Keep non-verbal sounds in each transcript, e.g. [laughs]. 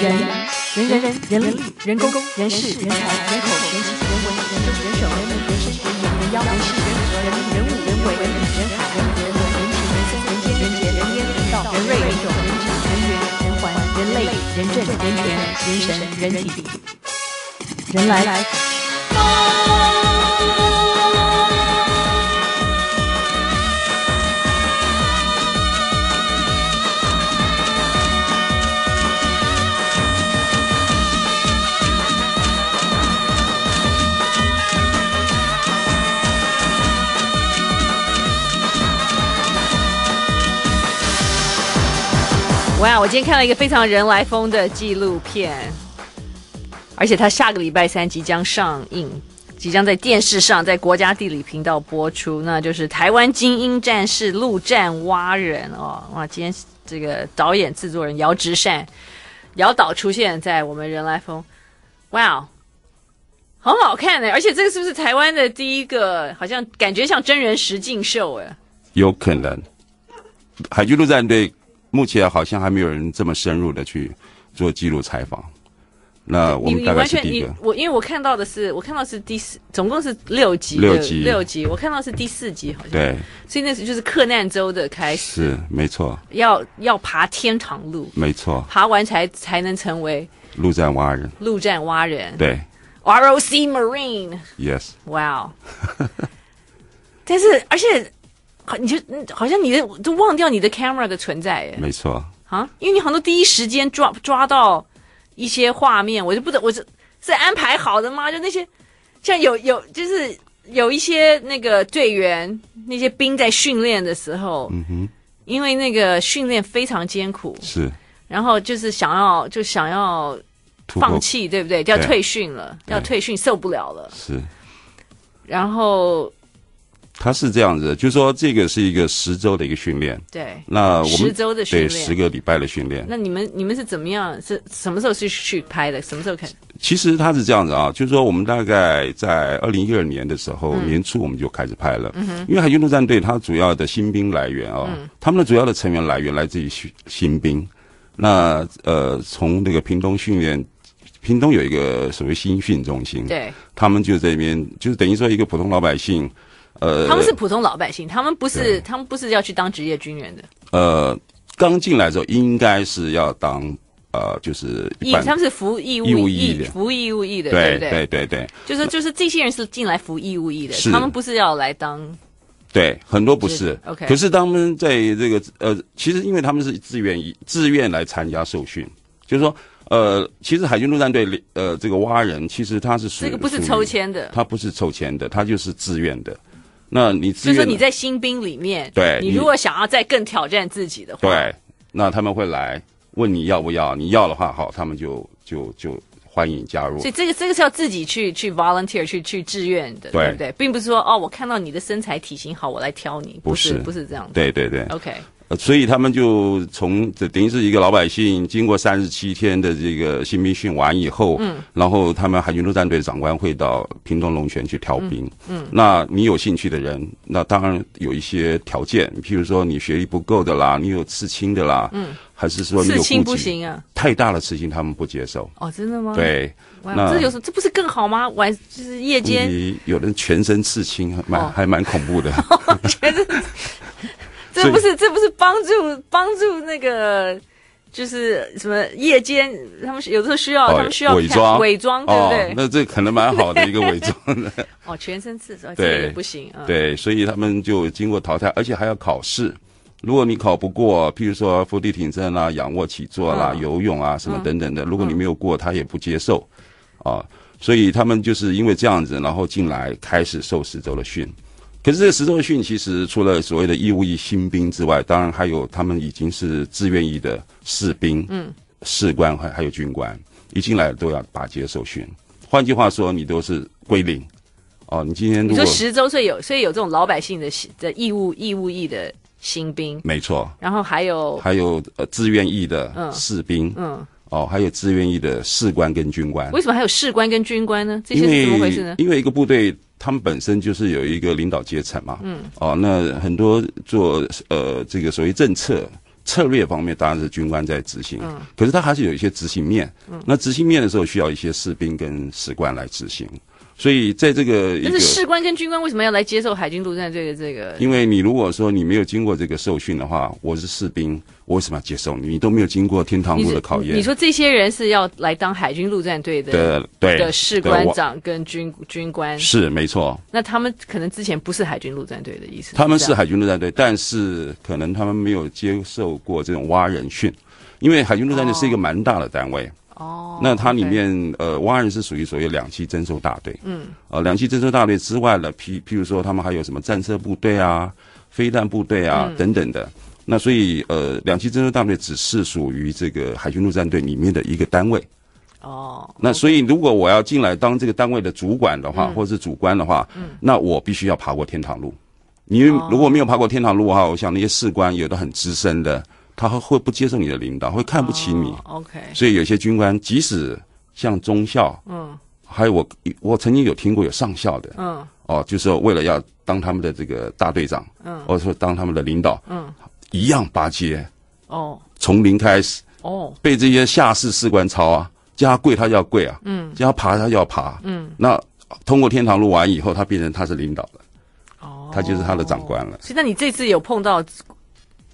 人人人人人力人工人事人才人口人情人文人政人手人人生人言人妖人事人和人人物人为人人海人人文人情人生人间人杰人烟人道人瑞人种人质人缘人环人类人政人权人神人体。人来。哇！我今天看了一个非常人来疯的纪录片，而且它下个礼拜三即将上映，即将在电视上，在国家地理频道播出。那就是台湾精英战士陆战蛙人哦！哇！今天这个导演、制作人姚直善，姚导出现在我们人来疯，哇，很好看呢！而且这个是不是台湾的第一个？好像感觉像真人实境秀哎，有可能，海军陆战队。目前好像还没有人这么深入的去做记录采访。那我们大概是第一个。我因为我看到的是，我看到是第四，总共是六集。六集。六集，我看到是第四集，好像。对。所以那是就是克难州的开始。是，没错。要要爬天堂路。没错。爬完才才能成为陆战蛙人。陆战蛙人。对。ROC Marine。Yes。Wow。但是，而且。你就好像你的都忘掉你的 camera 的存在耶，没错。啊，因为你好多第一时间抓抓到一些画面，我就不知道我是是安排好的吗？就那些像有有就是有一些那个队员那些兵在训练的时候，嗯哼，因为那个训练非常艰苦，是，然后就是想要就想要放弃，对不对？要退训了，要退训受不了了，是，然后。他是这样子的，就是说这个是一个十周的一个训练。对，那我们十周的训练，对，十个礼拜的训练。那你们你们是怎么样？是什么时候是去拍的？什么时候开始？其实他是这样子啊，就是说我们大概在二零一二年的时候、嗯、年初我们就开始拍了。嗯哼。因为海军陆战队它主要的新兵来源啊，嗯、他们的主要的成员来源来自于新新兵。那呃，从那个屏东训练，屏东有一个所谓新训中心，对，他们就在这边，就是等于说一个普通老百姓。呃，他们是普通老百姓，他们不是，他们不是要去当职业军人的。呃，刚进来的时候应该是要当，呃，就是义，他们是服义务义务役的，服义务役的，对对？对对对，就是就是这些人是进来服义务役的，他们不是要来当。对，很多不是。OK，可是他们在这个呃，其实因为他们是自愿役，自愿来参加受训，就是说，呃，其实海军陆战队呃，这个蛙人其实他是属于这个不是抽签的，他不是抽签的，他就是自愿的。那你就是说你在新兵里面，对，你如果想要再更挑战自己的话，对，那他们会来问你要不要，你要的话，好，他们就就就欢迎加入。所以这个这个是要自己去去 volunteer 去去志愿的，对，对不对？并不是说哦，我看到你的身材体型好，我来挑你，不是不是，不是这样子。对对对，OK。所以他们就从这等于是一个老百姓，经过三十七天的这个新兵训完以后，嗯，然后他们海军陆战队长官会到屏东龙泉去挑兵，嗯，嗯，那你有兴趣的人，那当然有一些条件，譬如说你学历不够的啦，你有刺青的啦，嗯，还是说你有刺青不行啊？太大的刺青他们不接受。哦，真的吗？对，哇那这有时这不是更好吗？晚就是夜间，有人全身刺青，蛮、哦、还蛮恐怖的。[laughs] 全身。[laughs] 这不是这不是帮助帮助那个就是什么夜间他们有的时候需要、哦、他们需要伪装伪装对不对、哦？那这可能蛮好的一个伪装的 [laughs] [laughs] 哦，全身刺身对这个也不行啊。对，所以他们就经过淘汰，而且还要考试。如果你考不过，譬如说伏地挺身啦、仰卧起坐啦、嗯、游泳啊什么等等的，如果你没有过，他也不接受啊。所以他们就是因为这样子，然后进来开始受十周的训。可是这个十周训其实除了所谓的义务役新兵之外，当然还有他们已经是自愿役的士兵、嗯，士官还还有军官，一进来都要把接受训。换句话说，你都是归零。哦，你今天你说十周，岁有所以有这种老百姓的的义务义务役的新兵，没错。然后还有还有呃志愿役的士兵，嗯，嗯哦，还有自愿役的士官跟军官。为什么还有士官跟军官呢？这些是怎么回事呢？因为一个部队。他们本身就是有一个领导阶层嘛，嗯，哦，那很多做呃这个所谓政策策略方面当然是军官在执行，嗯，可是他还是有一些执行面，嗯，那执行面的时候需要一些士兵跟士官来执行。所以在这个一个，但是士官跟军官为什么要来接受海军陆战队的这个？因为你如果说你没有经过这个受训的话，我是士兵，我为什么要接受你？你都没有经过天堂路的考验。你，你说这些人是要来当海军陆战队的的对的士官长跟军军官？是没错。那他们可能之前不是海军陆战队的意思？他们是海军陆战队，但是可能他们没有接受过这种蛙人训，因为海军陆战队是一个蛮大的单位。哦哦，那它里面、okay. 呃，蛙人是属于所谓两栖征收大队，嗯，呃，两栖征收大队之外呢，譬譬如说，他们还有什么战车部队啊、飞弹部队啊、嗯、等等的。那所以呃，两栖征收大队只是属于这个海军陆战队里面的一个单位。哦、okay，那所以如果我要进来当这个单位的主管的话，嗯、或者是主官的话，嗯，那我必须要爬过天堂路。因为如果没有爬过天堂路的话，我想那些士官有的很资深的。他会不接受你的领导，会看不起你。Oh, OK，所以有些军官，即使像中校，嗯，还有我，我曾经有听过有上校的，嗯，哦，就是说为了要当他们的这个大队长，嗯，或者说当他们的领导，嗯，一样巴结，哦，从零开始，哦，被这些下士士官操啊，叫他跪他就要跪啊，嗯，叫他爬他就要爬，嗯，那通过天堂路完以后，他变成他是领导了，哦，他就是他的长官了。所以，那你这次有碰到？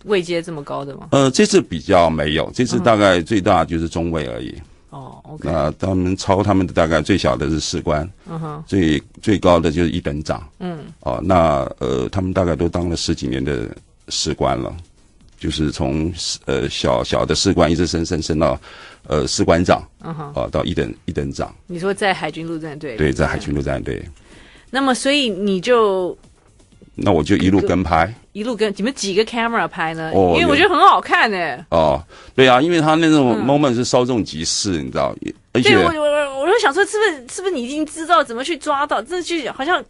位阶这么高的吗？呃，这次比较没有，这次大概最大就是中尉而已。哦。那他们超他们的大概最小的是士官，嗯哼，最最高的就是一等长。嗯。哦，那呃，他们大概都当了十几年的士官了，就是从呃小小的士官一直升升升到呃士官长，嗯哼，啊到一等一等长。你说在海军陆战队？对，在海军陆战队。那么，所以你就。那我就一路跟拍，一路跟你们几个 camera 拍呢？哦，因为我觉得很好看呢。哦，对啊，因为他那种 moment 是稍纵即逝，你知道？而且对我我我就想说，是不是是不是你已经知道怎么去抓到？这就好像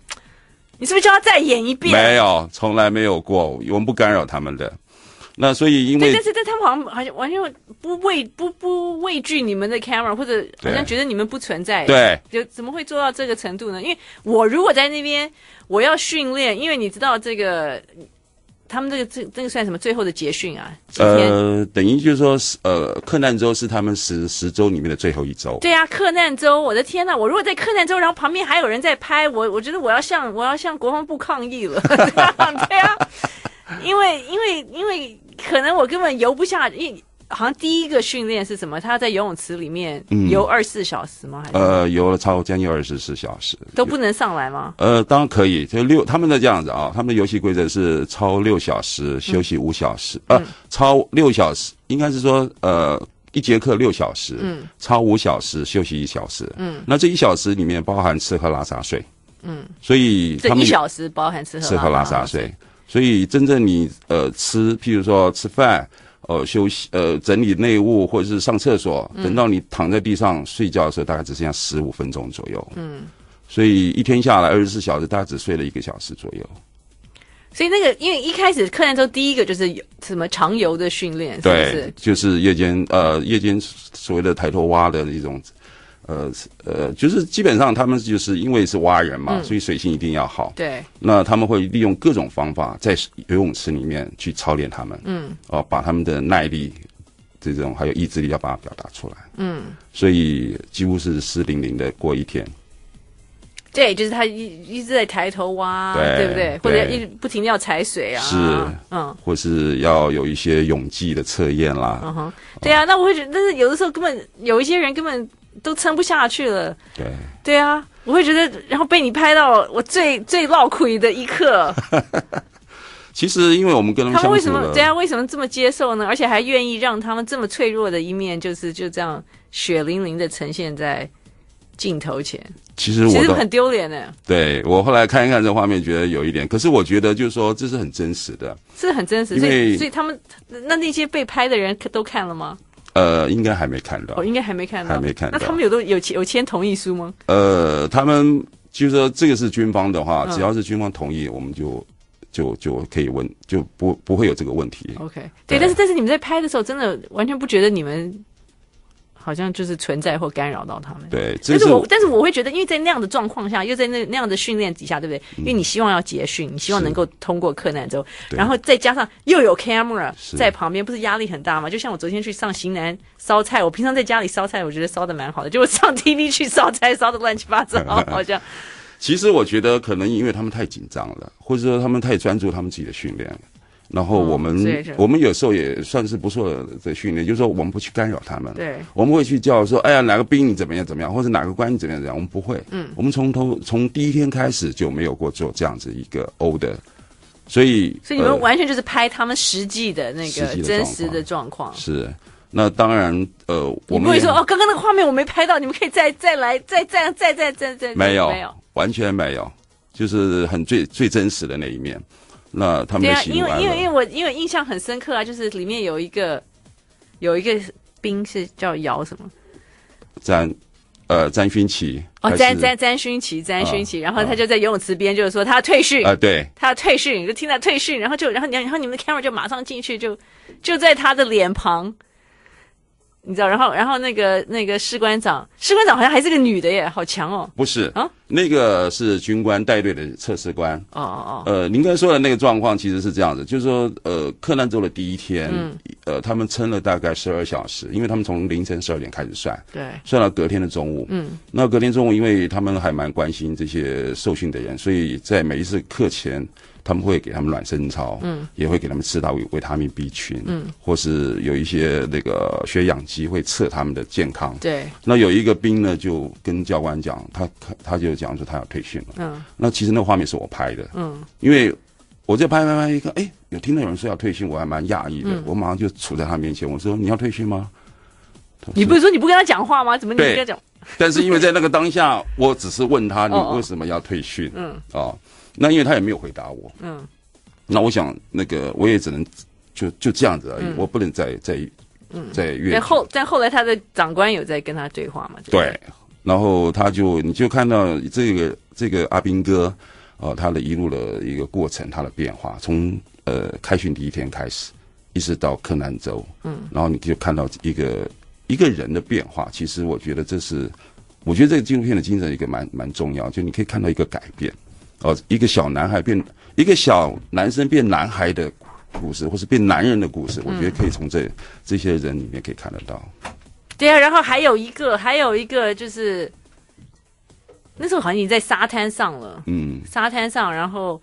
你是不是叫他再演一遍？没有，从来没有过，我们不干扰他们的。那所以，因为但是但他们好像好像完全不畏不不畏惧你们的 camera，或者好像觉得你们不存在。对，就怎么会做到这个程度呢？因为我如果在那边，我要训练，因为你知道这个，他们这个这这个算什么？最后的结训啊？呃，等于就是说，呃，克难州是他们十十周里面的最后一周。对啊，克难州，我的天呐！我如果在克难州，然后旁边还有人在拍，我我觉得我要向我要向国防部抗议了。[laughs] [laughs] 对啊，因为因为因为。可能我根本游不下，因为好像第一个训练是什么？他在游泳池里面游二十四小时吗？还是？呃，游了超将近二十四小时，都不能上来吗？呃，当然可以，就六他们的这样子啊，他们的游戏规则是超六小时休息五小时，嗯、呃，超六小时应该是说呃一节课六小时，嗯，超五小时休息一小时，嗯，那这一小时里面包含吃喝拉撒睡，嗯，所以这一小时包含吃喝吃喝拉撒睡。所以，真正你呃吃，譬如说吃饭，呃休息，呃整理内务，或者是上厕所，等到你躺在地上睡觉的时候，大概只剩下十五分钟左右。嗯，所以一天下来二十四小时，大概只睡了一个小时左右。所以那个，因为一开始柯南州第一个就是什么长游的训练，是不是？对，就是夜间呃夜间所谓的抬头蛙的一种。呃呃，就是基本上他们就是因为是蛙人嘛，嗯，所以水性一定要好。对，那他们会利用各种方法在游泳池里面去操练他们。嗯，哦，把他们的耐力这种还有意志力要把它表达出来。嗯，所以几乎是湿淋淋的过一天。对，就是他一一直在抬头挖，对，对不对？或者一不停的要踩水啊。是，嗯，或是要有一些泳技的测验啦。嗯哼，对啊，那我会觉得，但是有的时候根本有一些人根本。都撑不下去了，对对啊，我会觉得，然后被你拍到我最最落苦的一刻。[laughs] 其实，因为我们跟他们，他们为什么这样？为什么这么接受呢？而且还愿意让他们这么脆弱的一面，就是就这样血淋淋的呈现在镜头前。其实我其实很丢脸的。对，我后来看一看这画面，觉得有一点。可是我觉得，就是说，这是很真实的，是很真实。所以，所以他们那那些被拍的人都看了吗？呃，应该还没看到。哦，应该还没看到，还没看到。那他们有都有签有签同意书吗？呃，他们就是说这个是军方的话，嗯、只要是军方同意，我们就就就可以问，就不不会有这个问题。OK，对，对，但是但是你们在拍的时候，真的完全不觉得你们。好像就是存在或干扰到他们。对，但是我但是我会觉得，因为在那样的状况下，又在那那样的训练底下，对不对？因为你希望要结训，你希望能够通过克难州，然后再加上又有 camera 在旁边，不是压力很大吗？就像我昨天去上型男烧菜，我平常在家里烧菜，我觉得烧的蛮好的，结果上 TV 去烧菜，烧的乱七八糟，好像。[laughs] 其实我觉得可能因为他们太紧张了，或者说他们太专注他们自己的训练了。然后我们、嗯、我们有时候也算是不错的训练，就是说我们不去干扰他们。对，我们会去叫说，哎呀，哪个兵你怎么样怎么样，或者哪个官你怎么样怎么样，我们不会。嗯，我们从头从第一天开始就没有过做这样子一个 order，所以所以你们完全就是拍他们实际的那个真实的状况。是，那当然，呃，我们不会说哦，刚刚那个画面我没拍到，你们可以再再来，再再再再再再没有没有，完全没有，就是很最最真实的那一面。那他们对啊，因为因为因为我因为印象很深刻啊，就是里面有一个有一个兵是叫姚什么？詹呃詹勋奇哦，詹詹詹勋奇詹勋奇，然后他就在游泳池边，就是说他要退训啊，对，他要退训，就听他退训，然后就然后然后你们的 camera 就马上进去，就就在他的脸庞。你知道，然后，然后那个那个士官长，士官长好像还是个女的耶，好强哦！不是啊，那个是军官带队的测试官。哦哦哦。呃，您刚才说的那个状况其实是这样子，就是说，呃，克难州的第一天，嗯，呃，他们撑了大概十二小时，因为他们从凌晨十二点开始算，对，算到隔天的中午。嗯。那隔天中午，因为他们还蛮关心这些受训的人，所以在每一次课前。他们会给他们暖身操，嗯，也会给他们吃到维维他命 B 群，嗯，或是有一些那个血氧机会测他们的健康，对。那有一个兵呢，就跟教官讲，他他就讲说他要退训了，嗯。那其实那个画面是我拍的，嗯，因为我在拍拍拍一个，哎，有听到有人说要退训，我还蛮讶异的，嗯，我马上就杵在他面前，我说你要退训吗？你不是说你不跟他讲话吗？怎么你不跟他讲？[laughs] 但是因为在那个当下，我只是问他你为什么要退训，嗯，哦。那因为他也没有回答我，嗯，那我想那个我也只能就就这样子而已，嗯、我不能再再嗯再越。但后但后来他的长官有在跟他对话嘛？对，然后他就你就看到这个这个阿兵哥，呃，他的一路的一个过程，他的变化，从呃开训第一天开始，一直到柯南州，嗯，然后你就看到一个一个人的变化。其实我觉得这是，我觉得这个纪录片的精神一个蛮蛮重要，就你可以看到一个改变。哦，一个小男孩变一个小男生变男孩的故事，或是变男人的故事，嗯、我觉得可以从这这些人里面可以看得到。对啊，然后还有一个，还有一个就是那时候好像已经在沙滩上了，嗯，沙滩上，然后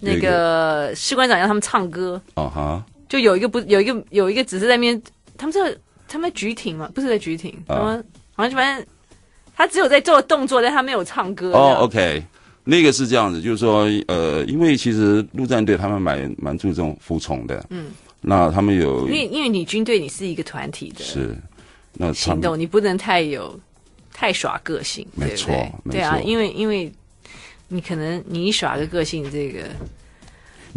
那个士官长让他们唱歌，啊哈，就有一个不有一个有一个只是在那边，他们是他们在举艇嘛？不是在举艇，他们好像就反正他只有在做动作，但他没有唱歌。哦，OK。那个是这样子，就是说，呃，因为其实陆战队他们蛮蛮注重服从的，嗯，那他们有，因为因为你军队你是一个团体的，是，那行动你不能太有太耍个性，没错，对，啊，因为因为你可能你一耍个个性，这个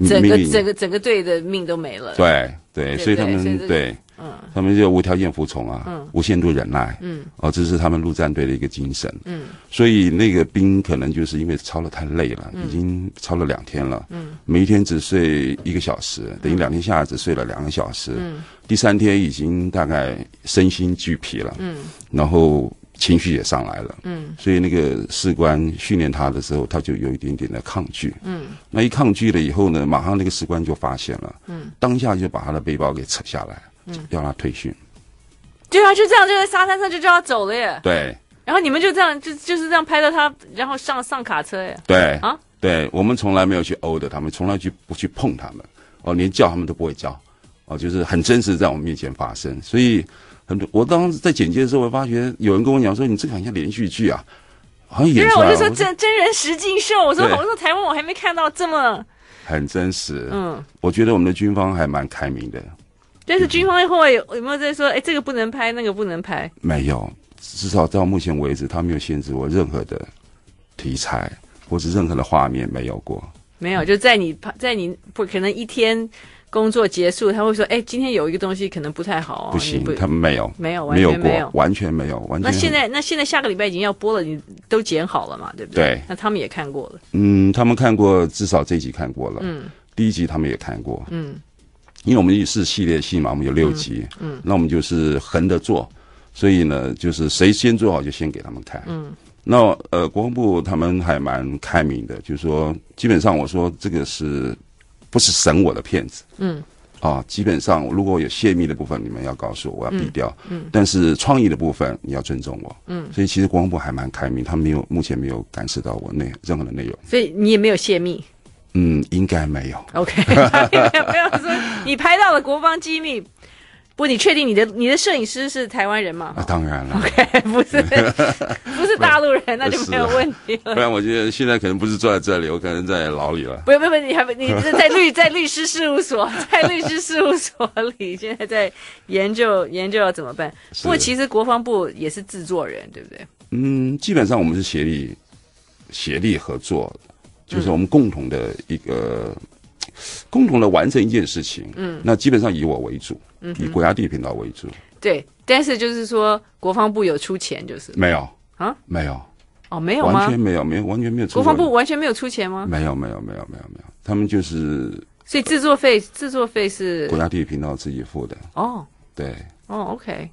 整个整个整个队的命都没了，对对，所以他们对。嗯，他们就无条件服从啊，嗯，无限度忍耐，嗯，哦，这是他们陆战队的一个精神，嗯，所以那个兵可能就是因为操了太累了，嗯，已经操了两天了，嗯，每一天只睡一个小时，等于两天下来只睡了两个小时，嗯，第三天已经大概身心俱疲了，嗯，然后。情绪也上来了，嗯，所以那个士官训练他的时候，他就有一点点的抗拒，嗯，那一抗拒了以后呢，马上那个士官就发现了，嗯，当下就把他的背包给扯下来，嗯，要他退训，对啊，就这样就在沙滩上就叫他走了耶，对，然后你们就这样就就是这样拍到他，然后上上卡车耶，对啊，对，我们从来没有去殴的他们，从来去不去碰他们，哦，连叫他们都不会叫，哦，就是很真实在我们面前发生，所以。很多，我当时在剪接的时候，我发觉有人跟我讲说：“你这个好像连续剧啊，好像演出来。”对，我就说真真人实境秀。我说，我说台湾我还没看到这么很真实。嗯，我觉得我们的军方还蛮开明的。但是军方后来有有没有在说？哎，这个不能拍，那个不能拍？没有，至少到目前为止，他没有限制我任何的题材或是任何的画面，没有过。没有，就在你拍，在你不可能一天。工作结束，他会说：“哎，今天有一个东西可能不太好哦。”不行，不他们没有，没有，完全没有，完全没有，完全。那现在，那现在下个礼拜已经要播了，你都剪好了嘛？对不对？对。那他们也看过了。嗯，他们看过，至少这一集看过了。嗯。第一集他们也看过。嗯。因为我们是系列戏嘛，我们有六集。嗯。那我们就是横着做，所以呢，就是谁先做好就先给他们看。嗯，那呃，国防部他们还蛮开明的，就是说，基本上我说这个是不是审我的片子？嗯。啊，基本上如果有泄密的部分，你们要告诉我，我要毙掉。嗯，嗯，但是创意的部分你要尊重我。嗯，所以其实国防部还蛮开明，他没有目前没有感受到我内任何的内容。所以你也没有泄密？嗯，应该没有。OK，[laughs] 没有没有说你拍到了国防机密。不，你确定你的你的摄影师是台湾人吗？啊，当然了。OK，[laughs] 不是 [laughs] 不是大陆人，那就没有问题了。不然我觉得现在可能不是坐在这里，我可能在牢里了。不不不，你还你是在律在律师事务所，在律师事务所里，现在在研究研究要怎么办。不过其实国防部也是制作人，对不对？嗯，基本上我们是协力协力合作，就是我们共同的一个。共同的完成一件事情，嗯，那基本上以我为主，嗯，以国家地理频道为主，对。但是就是说，国防部有出钱，就是没有啊，没有哦，没有吗？完全没有，没有，完全没有出。国防部完全没有出钱吗？没有，没有，没有，没有，没有。他们就是，所以制作费，制作费是国家地理频道自己付的。哦，对，哦，OK，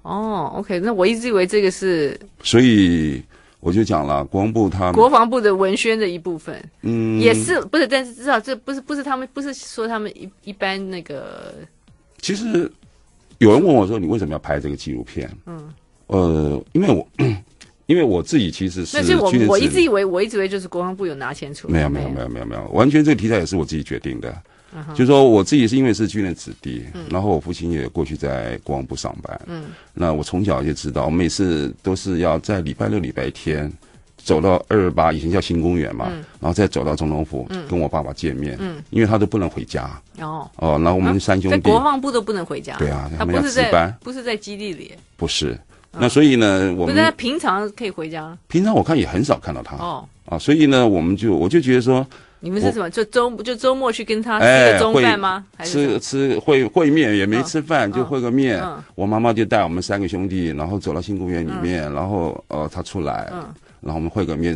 哦，OK，那我一直以为这个是，所以。我就讲了，国防部他国防部的文宣的一部分，嗯，也是不是？但是至少这不是不是他们不是说他们一一般那个。其实有人问我说：“你为什么要拍这个纪录片？”嗯，呃，因为我 [clears throat] 因为我自己其实是，那是我我一直以为我一直以为就是国防部有拿钱出来，没有没有没有没有没有，完全这个题材也是我自己决定的。Uh. 就是说我自己是因为是军人子弟，嗯、然后我父亲也过去在国防部上班，嗯，那我从小就知道，我每次都是要在礼拜六、礼拜天走到二二八，以前叫新公园嘛，嗯、然后再走到总统府，嗯、跟我爸爸见面，嗯，因为他都不能回家，哦，哦，那我们三兄弟，啊、在国防部都不能回家，对啊，他们要值班，不是在基地里，不是，那所以呢，我们那平常可以回家，平常我看也很少看到他，哦，啊，所以呢，我们就我就觉得说。你们是什么？就周就周末去跟他吃个中饭吗？还是吃吃会会面也没吃饭，就会个面。我妈妈就带我们三个兄弟，然后走到新公园里面，然后呃他出来，然后我们会个面，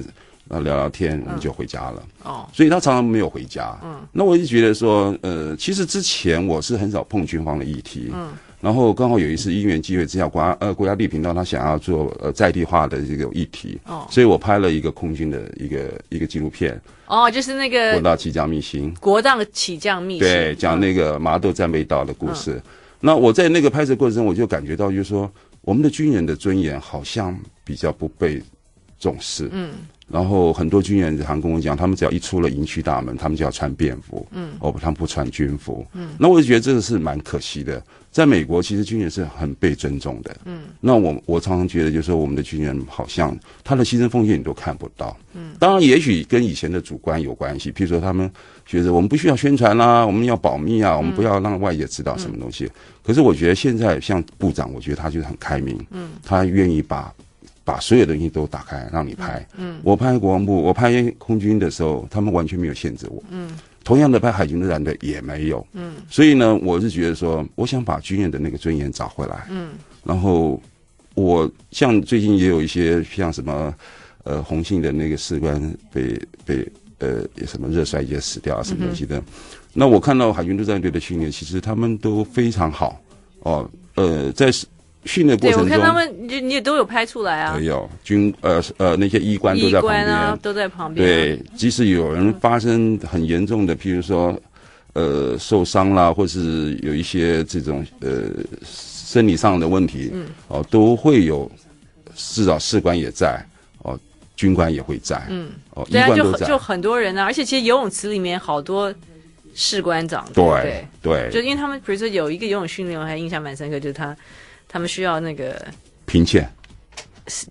然后聊聊天，我们就回家了。哦，所以他常常没有回家。嗯，那我就觉得说，呃，其实之前我是很少碰军方的议题。嗯。然后刚好有一次因缘机会之下，国家呃国家地理频道他想要做呃在地化的这个议题，哦，所以我拍了一个空军的一个一个纪录片。哦，就是那个国道起降秘辛。国道起降秘辛。对，讲那个麻豆战备道的故事。嗯、那我在那个拍摄过程中，我就感觉到，就是说我们的军人的尊严好像比较不被重视。嗯。然后很多军人常跟我讲，他们只要一出了营区大门，他们就要穿便服，嗯，哦，他们不穿军服，嗯，那我就觉得这个是蛮可惜的。在美国，其实军人是很被尊重的，嗯，那我我常常觉得，就是说我们的军人好像他的牺牲奉献你都看不到，嗯，当然也许跟以前的主观有关系，譬如说他们觉得我们不需要宣传啦，我们要保密啊，我们不要让外界知道什么东西。嗯，可是我觉得现在像部长，我觉得他就是很开明，嗯，他愿意把。把所有东西都打开，让你拍。嗯，嗯，我拍国防部，我拍空军的时候，他们完全没有限制我。嗯，同样的拍海军陆战队也没有。嗯，所以呢，我是觉得说，我想把军人的那个尊严找回来。嗯，然后我像最近也有一些像什么，呃，红杏的那个士官被被呃什么热衰竭死掉啊，什么东西的。嗯、那我看到海军陆战队的训练，其实他们都非常好。哦，呃，在。训练过程中，对，我看他们，你你也都有拍出来啊。有军呃呃那些医官都在旁边，啊、都在旁边。对，即使有人发生很严重的，譬如说呃受伤啦，或是有一些这种呃生理上的问题，嗯，哦，都会有至少士官也在，哦，军官也会在，嗯，哦，医官都在，就很多人啊，而且其实游泳池里面好多士官长，对对，对，就因为他们比如说有一个游泳训练，我还印象蛮深刻，就是他。他们需要那个平潜，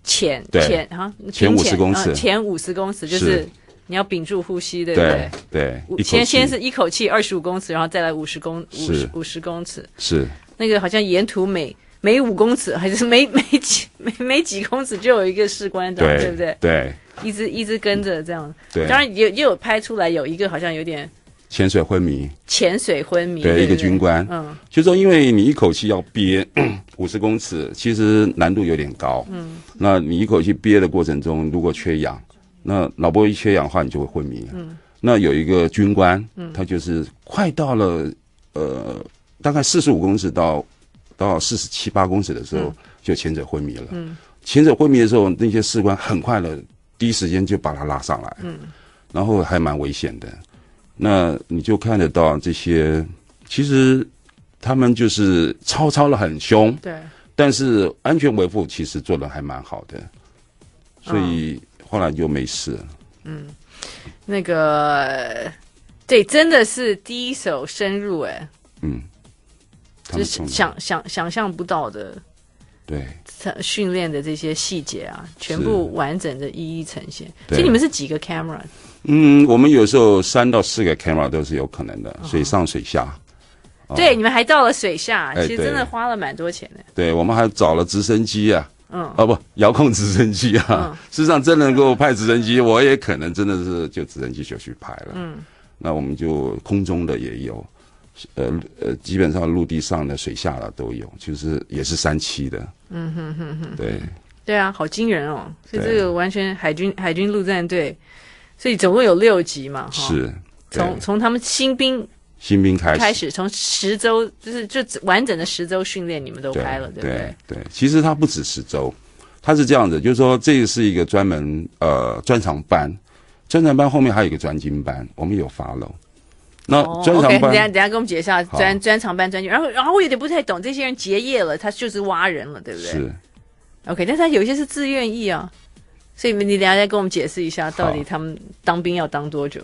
潜潜哈，潜五十公尺，潜五十公尺就是。你要屏住呼吸，对不对？对，先先是一口气二十五公尺，然后再来五十公五十五十公尺，是。那个好像沿途每每五公尺还是每每几每每几公尺就有一个士官长，对不对？对，一直一直跟着这样，对，当然也也有拍出来有一个好像有点。潜水昏迷，潜水昏迷，对，一个军官，嗯，就说因为你一口气要憋 [clears throat] 五十公尺，其实难度有点高，嗯，那你一口气憋的过程中，如果缺氧，那脑波一缺氧的话，你就会昏迷，嗯，那有一个军官，嗯，他就是快到了，呃，大概四十五公尺到到四十七八公尺的时候，就潜者昏迷了。嗯，潜者昏迷的时候，那些士官很快的第一时间就把他拉上来。嗯，然后还蛮危险的。那你就看得到这些，其实他们就是操操的很凶。对。但是安全维护其实做的还蛮好的，所以后来就没事了。嗯，那个对，真的是第一手深入哎。嗯，就是想想想象不到的。对。训练的这些细节啊，全部完整的一一呈现。所以你们是几个 camera？嗯，我们有时候三到四个 camera 都是有可能的，水上水下。对，你们还到了水下，其实真的花了蛮多钱的。对，我们还找了直升机啊，嗯，哦不，遥控直升机啊。[laughs] 事实上，真能够派直升机，我也可能真的是就直升机就去拍了。嗯，那我们就空中的也有，呃呃，基本上陆地上的、水下的都有，就是也是三期的。嗯哼哼哼。对。对啊，好惊人哦！所以这个完全海军海军陆战队，所以总共有六集嘛，哈。是。从从他们新兵。新兵开始，开始从十周就是就完整的十周训练，你们都拍了，对，对不对？对，其实它不止十周，它是这样子，就是说这个是一个专门呃专长班，专长班后面还有一个专精班，我们有 follow。那专长班，哦 okay, 等下等下跟我们解释一下专专长班专精，然后然后我有点不太懂，这些人结业了，他就是挖人了，对不对？是。OK，但是他有一些是自愿意啊，所以你等下再跟我们解释一下，到底他们当兵要当多久？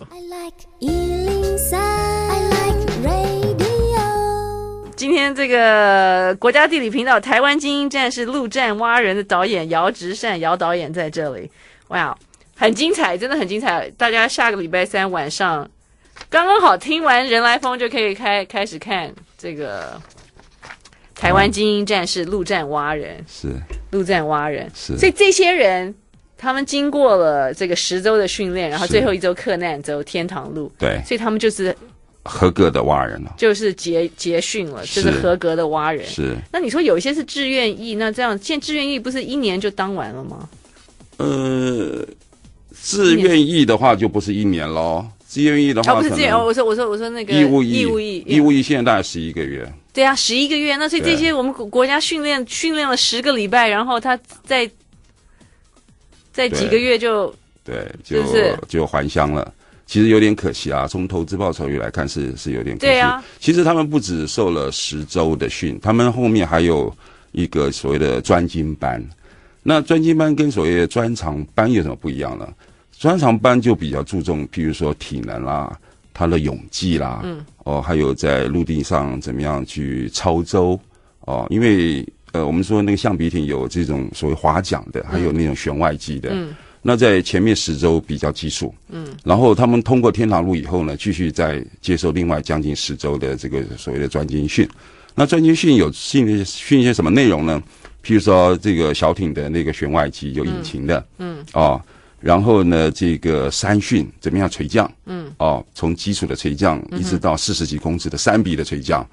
今天这个国家地理频道台湾精英战士陆战蛙人的导演姚直善姚导演在这里，哇，很精彩，真的很精彩！大家下个礼拜三晚上刚刚好听完人来疯就可以开开始看这个台湾精英战士陆战蛙人，是陆战蛙人，是。所以这些人他们经过了这个十周的训练，然后最后一周克难走天堂路，对，所以他们就是。合格的蛙人了，就是结结训了，就是合格的蛙人。是。那你说有一些是志愿役，那这样现在志愿役不是一年就当完了吗？呃，志愿役的话就不是一年喽。志愿役的话，哦，不是志愿，我说我说我说那个义务役，义务役，义务役现在大概十一个月。对啊，十一个月。那所以这些我们国家训练训练了十个礼拜，然后他在在几个月就对，就就还乡了。其实有点可惜啊，从投资报酬率来看是是有点可惜。对啊，其实他们不止受了十周的训，他们后面还有一个所谓的专精班。那专精班跟所谓的专长班有什么不一样呢？专长班就比较注重，譬如说体能啦，他的泳技啦，嗯，哦，还有在陆地上怎么样去操舟哦，因为呃，我们说那个橡皮艇有这种所谓划桨的，还有那种旋外机的，嗯。嗯那在前面十周比较基础，嗯，然后他们通过天堂路以后呢，继续再接受另外将近十周的这个所谓的专精训。那专精训有训训一些什么内容呢？譬如说这个小艇的那个旋外机有引擎的，嗯，嗯哦。然后呢，这个三训怎么样垂降？嗯，哦，从基础的垂降一直到四十几公尺的三比的垂降。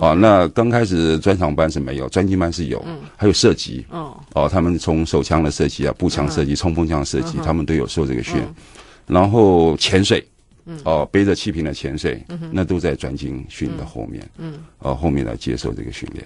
哦、那刚开始专长班是没有，专精班是有。嗯，还有射击。哦，哦，他们从手枪的射击啊，步枪射击、冲锋枪的射击，他们都有受这个训。嗯、然后潜水，嗯，哦，背着气瓶的潜水，嗯，那都在专精训的后面。嗯，哦，后面来接受这个训练。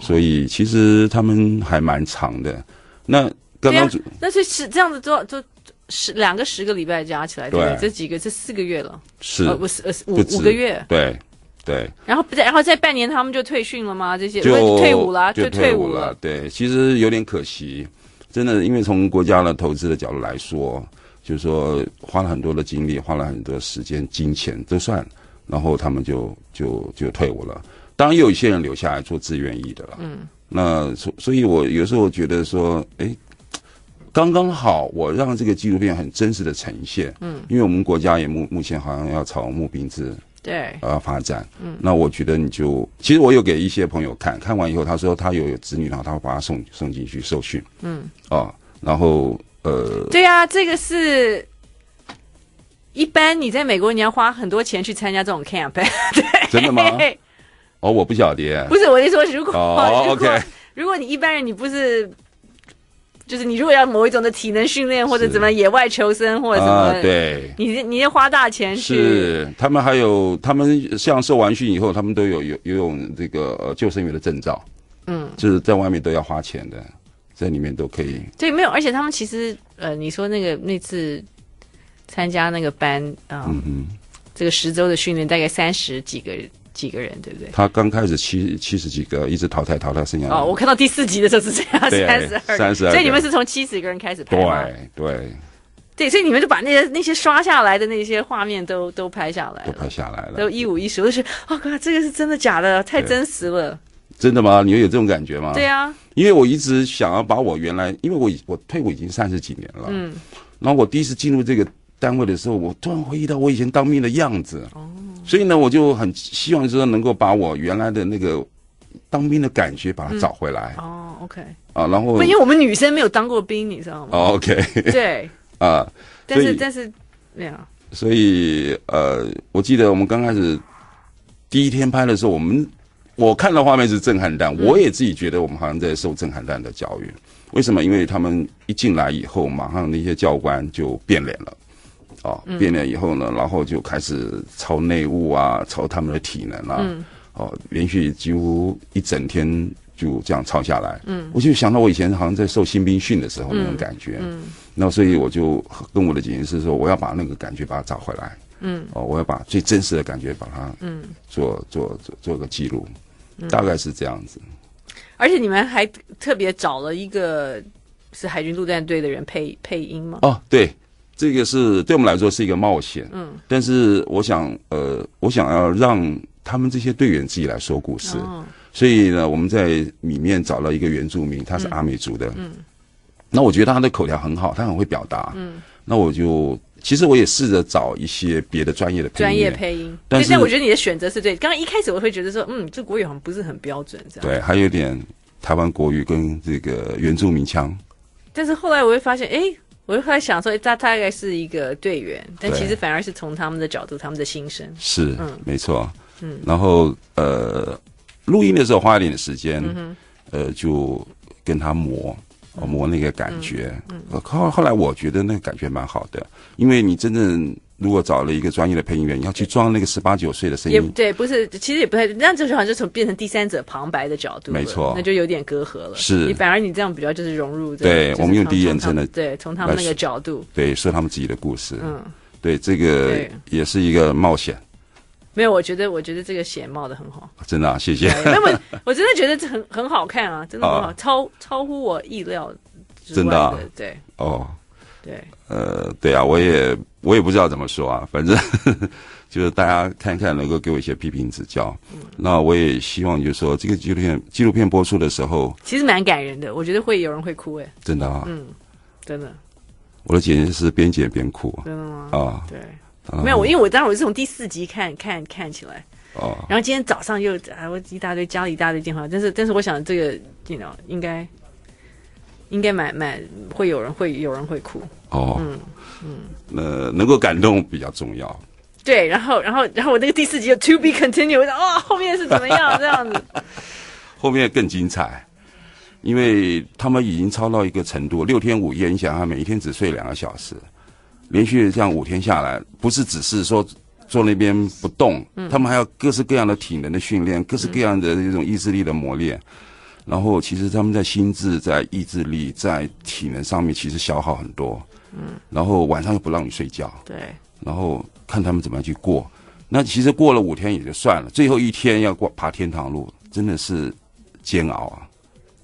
所以其实他们还蛮长的。那刚刚、啊、那是是这样子做，就十两个十个礼拜加起来，对，对这几个这四个月了，是，呃、不是呃五五个月，对对。然后不再，然后再半年他们就退训了吗？这些就退伍了，就退伍了。对，其实有点可惜，真的，因为从国家的投资的角度来说，就是说花了很多的精力，花了很多时间、金钱都算，然后他们就就就退伍了。当然，也有一些人留下来做志愿役的了。嗯，那所所以，我有时候觉得说，哎。刚刚好，我让这个纪录片很真实的呈现。嗯，因为我们国家也目目前好像要朝募兵制对呃发展。嗯，那我觉得你就其实我有给一些朋友看看完以后，他说他有有子女，然后他会把他送送进去受训。嗯，哦，然后呃，对啊，这个是一般你在美国你要花很多钱去参加这种 camp。对，[laughs] 真的吗？哦，我不晓得。不是我跟你说，如果哦 [laughs] 如果 OK，如果你一般人你不是。就是你如果要某一种的体能训练，或者怎么野外求生，或者什么，啊、对，你你要花大钱去。是，他们还有他们像受完训以后，他们都有游游泳这个呃救生员的证照。嗯，就是在外面都要花钱的，在里面都可以。对，没有，而且他们其实呃，你说那个那次参加那个班啊，呃、嗯嗯，这个十周的训练大概三十几个人。几个人对不对？他刚开始七七十几个，一直淘汰淘汰剩下。哦，我看到第四集的时候是这样，三十二，三十二。所以你们是从七十个人开始拍吗？对对对，所以你们就把那些那些刷下来的那些画面都都拍下来，都拍下来了，都一五一十。我就觉得，哦哥，这个是真的假的？太真实了。真的吗？你会有这种感觉吗？对啊，因为我一直想要把我原来，因为我我退伍已经三十几年了，嗯，然后我第一次进入这个单位的时候，我突然回忆到我以前当兵的样子。哦。所以呢，我就很希望说能够把我原来的那个当兵的感觉把它找回来。嗯、哦，OK。啊，然后因为我们女生没有当过兵，你知道吗？哦，OK。对。[laughs] 啊，但是但是没有。所以呃，我记得我们刚开始第一天拍的时候，我们我看到画面是震撼弹，嗯、我也自己觉得我们好像在受震撼弹的教育。为什么？因为他们一进来以后，马上那些教官就变脸了。哦，变了以后呢，然后就开始操内务啊，操他们的体能啊。嗯。哦，连续几乎一整天就这样操下来。嗯。我就想到我以前好像在受新兵训的时候那种感觉。嗯。那所以我就跟我的警员师说，我要把那个感觉把它找回来。嗯。哦，我要把最真实的感觉把它嗯做做做做个记录，大概是这样子。而且你们还特别找了一个是海军陆战队的人配配音吗？哦，对。这个是对我们来说是一个冒险，嗯，但是我想，呃，我想要让他们这些队员自己来说故事，哦、所以呢，我们在里面找了一个原住民，他是阿美族的，嗯，嗯，那我觉得他的口条很好，他很会表达，嗯，那我就其实我也试着找一些别的专业的配音。专业配音，但是我觉得你的选择是对。刚刚一开始我会觉得说，嗯，这国语好像不是很标准，这样。对，还有点台湾国语跟这个原住民腔，但是后来我会发现，哎。我就在想说，他大概是一个队员，但其实反而是从他们的角度，他们的心声。是，嗯，没错，嗯，然后呃，录音的时候花一点时间，嗯、呃，就跟他磨，磨那个感觉，嗯，后、嗯、后来我觉得那个感觉蛮好的，因为你真正。如果找了一个专业的配音员，你要去装那个十八九岁的声音，也对，不是，其实也不太，那就好像就从变成第三者旁白的角度，没错，那就有点隔阂了。是，你反而你这样比较就是融入，对，我们用第一人称的，对，从他们那个角度，对，说他们自己的故事，嗯，对，这个也是一个冒险。没有，我觉得，我觉得这个险冒的很好，真的，谢谢。那么，我真的觉得这很很好看啊，真的很好，超超乎我意料，真的，对，哦。对，呃，对啊，我也我也不知道怎么说啊，反正 [laughs] 就是大家看看，能够给我一些批评指教。嗯，那我也希望就是说，这个纪录片纪录片播出的时候，其实蛮感人的，我觉得会有人会哭诶，真的啊，嗯，真的。我的姐姐是边剪边哭，真的吗？啊，对，没有我，因为我当时我是从第四集看看看起来，哦，然后今天早上又啊，我一大堆加了一大堆电话，但是但是我想这个电脑应该。应该蛮蛮会有人会有人会哭哦，嗯嗯，呃，能够感动比较重要。对，然后然后然后我那个第四集就 To be continued，哇，后面是怎么样 [laughs] 这样子？后面更精彩，因为他们已经超到一个程度，六天五夜，你想他每一天只睡两个小时，连续这样五天下来，不是只是说坐那边不动，嗯，他们还要各式各样的体能的训练，各式各样的这种意志力的磨练。然后，其实他们在心智、在意志力、在体能上面，其实消耗很多。嗯。然后晚上又不让你睡觉。对。然后看他们怎么样去过。那其实过了五天也就算了，最后一天要过爬天堂路，真的是煎熬啊。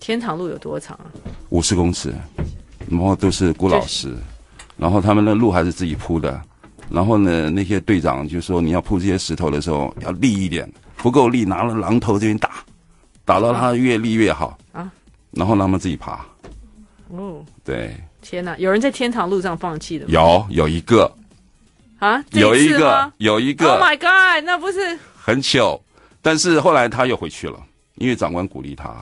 天堂路有多长啊？五十公尺。然后都是郭老师，对然后他们的路还是自己铺的。然后呢，那些队长就说，你要铺这些石头的时候要立一点，不够力拿了榔头这边打。打到它越立越好啊，然后让他们自己爬。哦，对，天哪！有人在天堂路上放弃的吗？有，有一个啊，有一个，有一个。Oh my god！那不是很糗，但是后来他又回去了，因为长官鼓励他。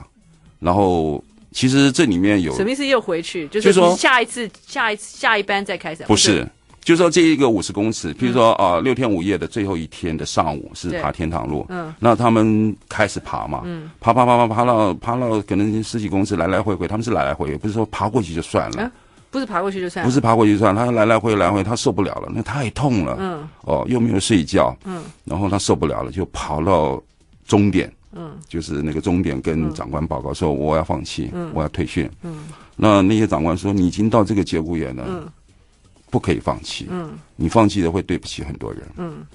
然后其实这里面有什么意思？又回去，就是说下一次、下一次、下一班再开始？不是。就是说这一个五十公尺，譬如说啊、呃，六天五夜的最后一天的上午是爬天堂路，嗯，那他们开始爬嘛，嗯，爬爬爬爬爬到爬到可能十几公尺，来来回回，他们是来来回回，不是说爬过去就算了，啊、不是爬过去就算了，不是爬过去就算了，他来来回来回，他受不了了，那太痛了，嗯，哦，又没有睡觉，嗯，然后他受不了了，就跑到终点，嗯，就是那个终点跟长官报告说我要放弃，嗯，我要退训，嗯，那那些长官说你已经到这个节骨眼了，嗯，不可以放弃，嗯，你放弃了会对不起很多人，嗯，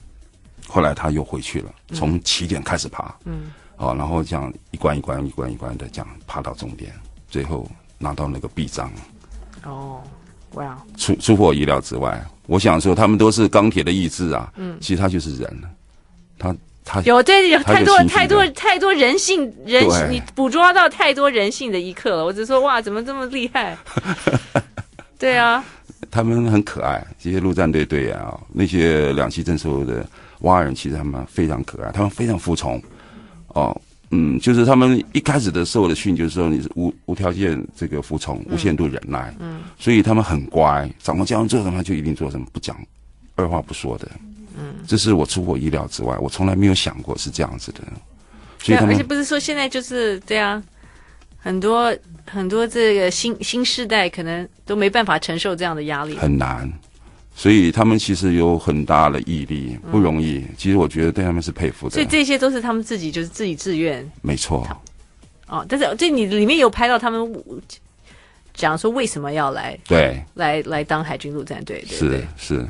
后来他又回去了，从起点开始爬，嗯，哦，然后这样一关一关一关一关的这样爬到终点，最后拿到那个臂章，哦，哇，出出乎我意料之外，我想说他们都是钢铁的意志啊，嗯，其实他就是人，他。他有对，有太多太多太多人性人性，你捕捉到太多人性的一刻了。我只说哇，怎么这么厉害？[laughs] 对啊，他们很可爱，这些陆战队队员啊，那些两栖征收的蛙人，其实他们非常可爱，他们非常服从。哦，嗯，就是他们一开始的受的训，就是说你是无无条件这个服从，无限度忍耐，嗯，所以他们很乖，长官叫他们做什么就一定做什么，不讲二话不说的。嗯，这是我出乎我意料之外，我从来没有想过是这样子的。所以他们，而且不是说现在就是这样，很多很多这个新新世代可能都没办法承受这样的压力，很难。所以他们其实有很大的毅力，不容易。嗯、其实我觉得对他们是佩服的。所以这些都是他们自己就是自己自愿，没错。哦，但是这你里面有拍到他们讲说为什么要来对来来当海军陆战队，对不对？是是。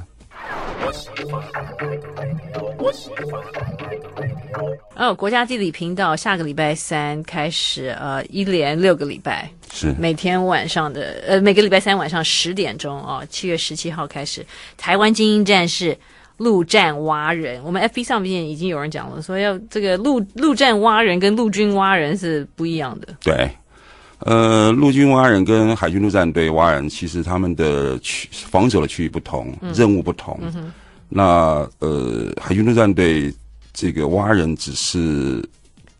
哦，国家地理频道下个礼拜三开始，呃，一连六个礼拜。是。每天晚上的，呃，每个礼拜三晚上十点钟哦，七月十七号开始，台湾精英战士陆战蛙人，我们 FB 上面已经有人讲了，说要这个陆陆战蛙人跟陆军蛙人是不一样的，对。呃，陆军蛙人跟海军陆战队蛙人，其实他们的区防守的区域不同，嗯、任务不同。嗯、那呃，海军陆战队这个蛙人只是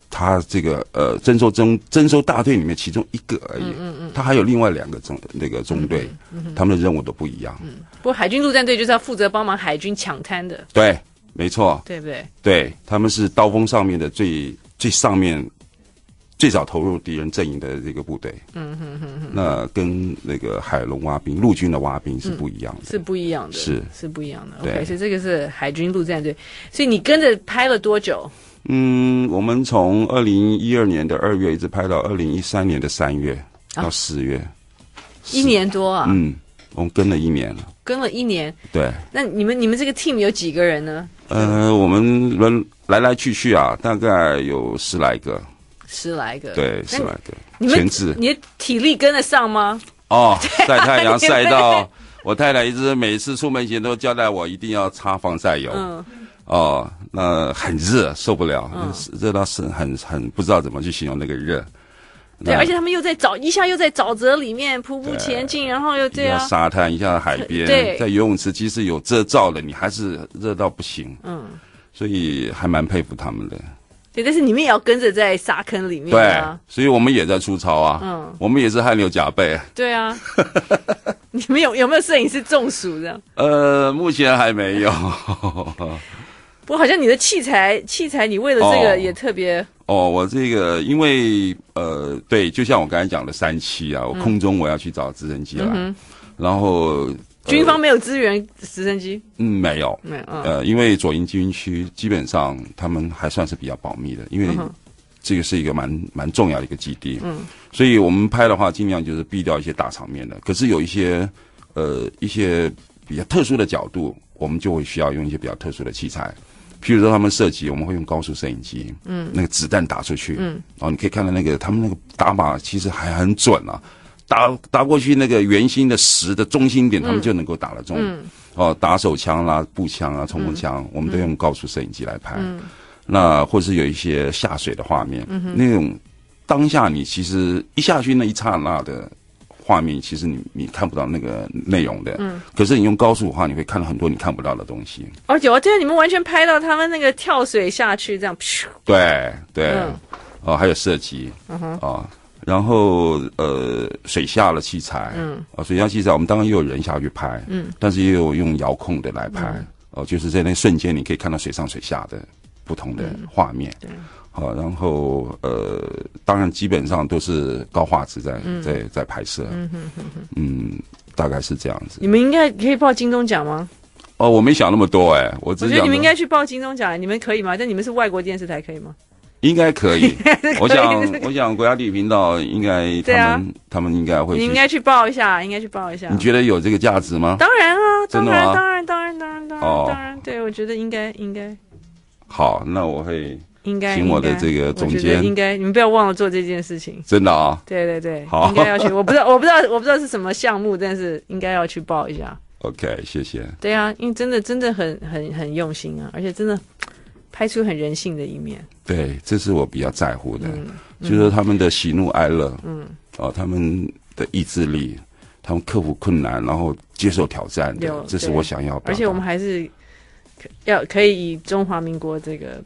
他这个呃征收征征收大队里面其中一个而已。嗯嗯。他还有另外两个中那个中队，嗯嗯、他们的任务都不一样。嗯。不过海军陆战队就是要负责帮忙海军抢滩的。对，没错。对不对？对，他们是刀锋上面的最最上面。最早投入敌人阵营的这个部队，嗯哼哼哼，那跟那个海龙挖兵、陆军的挖兵是不一样的，是不一样的，是是不一样的。OK，所以这个是海军陆战队。所以你跟着拍了多久？嗯，我们从二零一二年的二月一直拍到二零一三年的三月到四月，一年多啊。嗯，我们跟了一年了，跟了一年。对。那你们你们这个 team 有几个人呢？呃，我们轮来来去去啊，大概有十来个。十来个，对，十来个。你们你的体力跟得上吗？哦，[laughs] 晒太阳晒到我太太一直每次出门前都交代我一定要擦防晒油。嗯。哦，那很热，受不了，热到是很很不知道怎么去形容那个热。对，而且他们又在沼，一下又在沼泽里面匍匐前进，然后又这样。沙滩，一下海边，在游泳池，即使有遮罩的，你还是热到不行。嗯。所以还蛮佩服他们的。对，但是你们也要跟着在沙坑里面啊。对，所以我们也在出操啊。嗯，我们也是汗流浃背。对啊。[laughs] 你们有有没有摄影师中暑这样？呃，目前还没有。不过好像你的器材器材，你为了这个也特别。哦，哦，我这个因为呃，对，就像我刚才讲的三期啊，我空中我要去找直升机来，嗯、然后。军方没有支援直升机？嗯，没有，没有。呃，因为左营军区基本上他们还算是比较保密的，因为这个是一个蛮蛮重要的一个基地。嗯，所以我们拍的话，尽量就是避掉一些大场面的。可是有一些呃一些比较特殊的角度，我们就会需要用一些比较特殊的器材。譬如说他们射击，我们会用高速摄影机，嗯，那个子弹打出去，嗯，然后你可以看到那个他们那个打靶其实还很准啊。打打过去那个圆心的十的中心点，他们就能够打得中。嗯、哦，打手枪啦、步枪啊、冲锋枪，嗯、我们都用高速摄影机来拍。嗯、那或是有一些下水的画面，嗯、那种当下你其实一下去那一刹那的画面，其实你你看不到那个内容的。嗯。可是你用高速的话，你会看到很多你看不到的东西。而且我记得你们完全拍到他们那个跳水下去这样。对对。嗯、哦，还有射击。嗯哼。哦然后呃，水下的器材，嗯，啊，水下器材，我们当然也有人下去拍，嗯，但是也有用遥控的来拍，哦、嗯，就是在那瞬间你可以看到水上水下的不同的画面，嗯、对，好，然后呃，当然基本上都是高画质在、嗯、在在拍摄，嗯哼哼哼，嗯，大概是这样子。你们应该可以报金钟奖吗？哦，我没想那么多哎，我只觉得你们应该去报金钟奖，你们可以吗？但你们是外国电视台，可以吗？应该可以。[laughs] 我想，我想国家地理频道应该他们、啊、他们应该会。你应该去报一下，应该去报一下。你觉得有这个价值吗？当然啊，真的吗？当然，当然，当然，当然，当然，当然。对，我觉得应该，应该。好，那我会。应该请我的这个总监，应该你们不要忘了做这件事情。真的啊？对对对，好，应该要去。我不知道，我不知道，我不知道是什么项目，但是应该要去报一下。OK，谢谢。对啊，因为真的真的很很很用心啊，而且真的拍出很人性的一面。对，这是我比较在乎的，嗯嗯、就是他们的喜怒哀乐，嗯，哦，他们的意志力，他们克服困难，然后接受挑战的，这是我想要的。而且我们还是要可以以中华民国这个。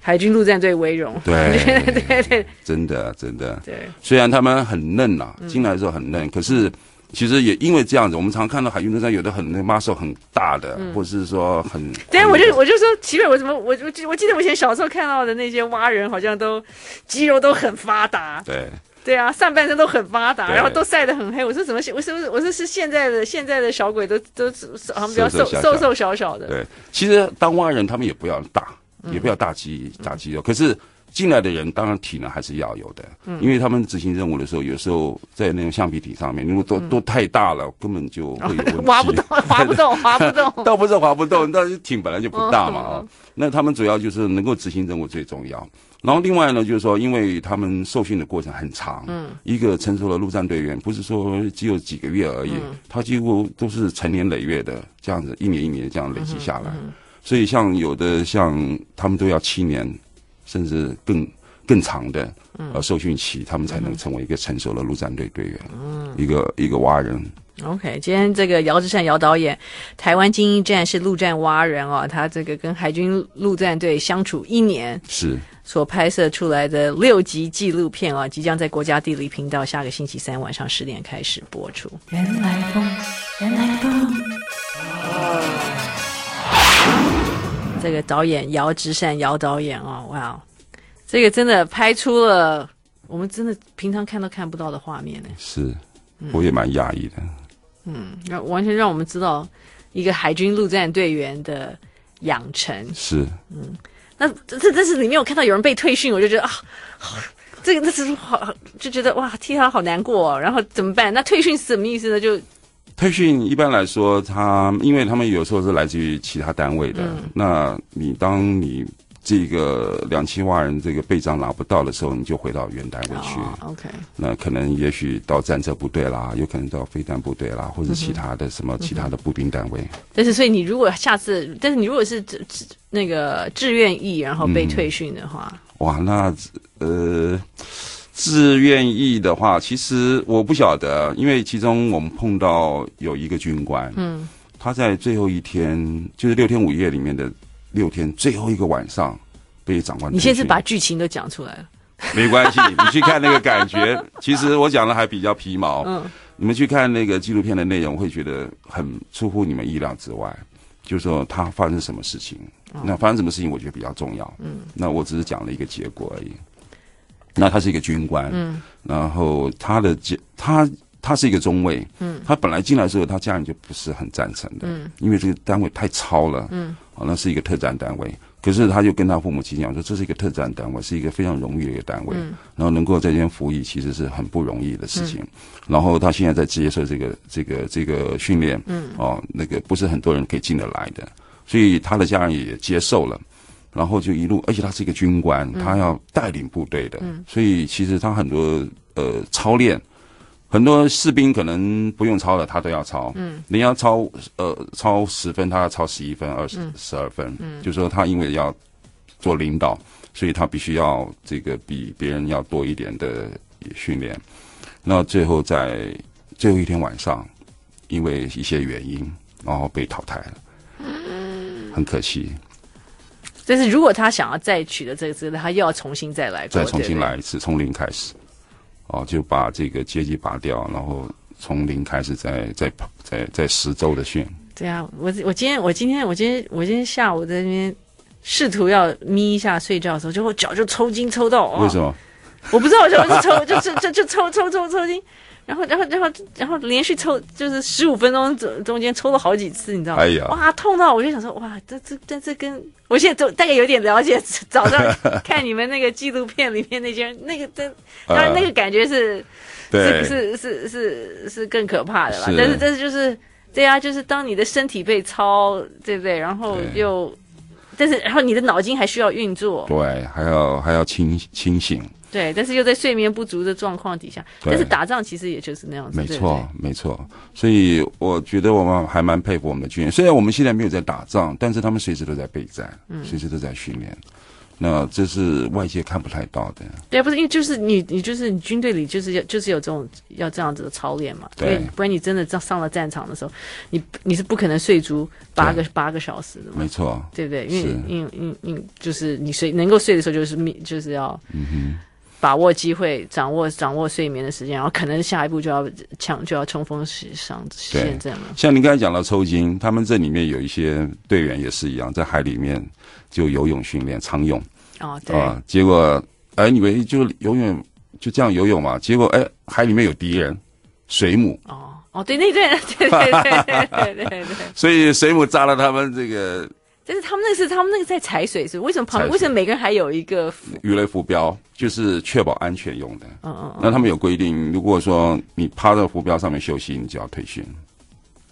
海军陆战队为荣，对 [laughs] 对对对，真的真的。对，虽然他们很嫩呐、啊，进来的时候很嫩，嗯、可是其实也因为这样子，我们常看到海军陆战有的很那 muscle 很大的，嗯、或者是说很。对，我就我就说奇怪，我怎么我我我记得我以前小时候看到的那些蛙人，好像都肌肉都很发达。对。对啊，上半身都很发达，然后都晒得很黑。我说怎么？我是不是我说是现在的现在的小鬼都都好像比较瘦瘦瘦小小的。对，其实当蛙人他们也不要大。也不要大肌大肌肉，可是进来的人当然体能还是要有的，因为他们执行任务的时候，有时候在那种橡皮艇上面，如果都都太大了，根本就会有问题，[laughs] 滑不动，[laughs] 划不动，[laughs] 划不动。倒不是划不动，但是艇本来就不大嘛啊。那他们主要就是能够执行任务最重要。然后另外呢，就是说，因为他们受训的过程很长，嗯，一个成熟的陆战队员不是说只有几个月而已，他几乎都是成年累月的这样子，一年一年这样累积下来。所以，像有的像他们都要七年，甚至更更长的呃受训期，他们才能成为一个成熟的陆战队队员，嗯，一个一个蛙人。OK，今天这个姚志善姚导演，台湾精英战是陆战蛙人哦，他这个跟海军陆战队相处一年是所拍摄出来的六集纪录片啊，即将在国家地理频道下个星期三晚上十点开始播出。原来风，原来风。这个导演姚之善姚导演哦，哇，这个真的拍出了我们真的平常看都看不到的画面呢。是，我也蛮讶异的。嗯，让完全让我们知道一个海军陆战队员的养成。是，嗯，那这这是里面我看到有人被退训，我就觉得啊，这个那是好就觉得哇，替他好难过哦。然后怎么办？那退训是什么意思呢？就退训一般来说，他因为他们有时候是来自于其他单位的。嗯、那你当你这个两千万人这个备章拿不到的时候，你就回到原单位去。哦、OK。那可能也许到战车部队啦，有可能到飞弹部队啦，或者其他的什么其他的步兵单位。但是，所以你如果下次，但是你如果是那个志愿役，然后被退训的话，嗯、哇，那呃。自愿意的话，其实我不晓得，因为其中我们碰到有一个军官，嗯，他在最后一天，就是六天五夜里面的六天最后一个晚上被长官。你现在是把剧情都讲出来了，没关系，[laughs] 你去看那个感觉，其实我讲的还比较皮毛，嗯，你们去看那个纪录片的内容，会觉得很出乎你们意料之外，就是说他发生什么事情，嗯、那发生什么事情，我觉得比较重要，嗯，那我只是讲了一个结果而已。那他是一个军官，嗯，然后他的家，他他是一个中尉，嗯，他本来进来的时候，他家人就不是很赞成的，嗯，因为这个单位太糙了，嗯，啊，那是一个特战单位，可是他就跟他父母亲讲说，这是一个特战单位，是一个非常荣誉的一个单位，嗯，然后能够在这边服役，其实是很不容易的事情，嗯，然后他现在在接受这个这个这个训练，嗯，哦，那个不是很多人可以进得来的，所以他的家人也接受了。然后就一路，而且他是一个军官，他要带领部队的，嗯、所以其实他很多呃操练，很多士兵可能不用操了，他都要操。嗯，你要操呃操十分，他要操十一分、二十、十二分。嗯，就是说他因为要做领导，所以他必须要这个比别人要多一点的训练。那最后在最后一天晚上，因为一些原因，然后被淘汰了。嗯，很可惜。但是如果他想要再取得这个资料，他又要重新再来，再重新来一次，从零开始，哦，就把这个阶级拔掉，然后从零开始再再跑，再再十周的训。对啊，我我今天我今天我今天我今天下午在那边试图要眯一下睡觉的时候，结果脚就抽筋抽到，为什么？我不知道，我就抽就就就就抽抽抽抽筋。然后，然后，然后，然后连续抽，就是十五分钟中中间抽了好几次，你知道吗？哎呀，哇，痛到我就想说，哇，这这这这跟我现在都大概有点了解。[laughs] 早上 [laughs] 看你们那个纪录片里面那些人，那个真，当然那个感觉是，呃、是是是是是更可怕的吧？但是但是就是，对啊，就是当你的身体被操，对不对？然后又，但是然后你的脑筋还需要运作，对，还要还要清清醒。对，但是又在睡眠不足的状况底下，但是打仗其实也就是那样子。没错，没错。所以我觉得我们还蛮佩服我们的军人，虽然我们现在没有在打仗，但是他们随时都在备战，嗯，随时都在训练。那这是外界看不太到的。对，不是因为就是你，你就是你军队里就是要就是有这种要这样子的操练嘛。对。不然你真的上上了战场的时候，你你是不可能睡足八个八个小时的嘛。没错。对不对？因为因为因因就是你睡能够睡的时候就是就是要嗯哼。把握机会，掌握掌握睡眠的时间，然后可能下一步就要抢，就要冲锋上前线了。像您刚才讲到抽筋，他们这里面有一些队员也是一样，在海里面就游泳训练，长泳。哦，对。啊，结果哎，以为就游泳就这样游泳嘛？结果哎，海里面有敌人，水母。哦哦，对，那对对对对对对对。[laughs] 所以水母扎了他们这个。但是他们那是他们那个在踩水是为什么旁为什么每个人还有一个鱼雷浮标，就是确保安全用的。嗯嗯。那他们有规定，如果说你趴在浮标上面休息，你就要退训。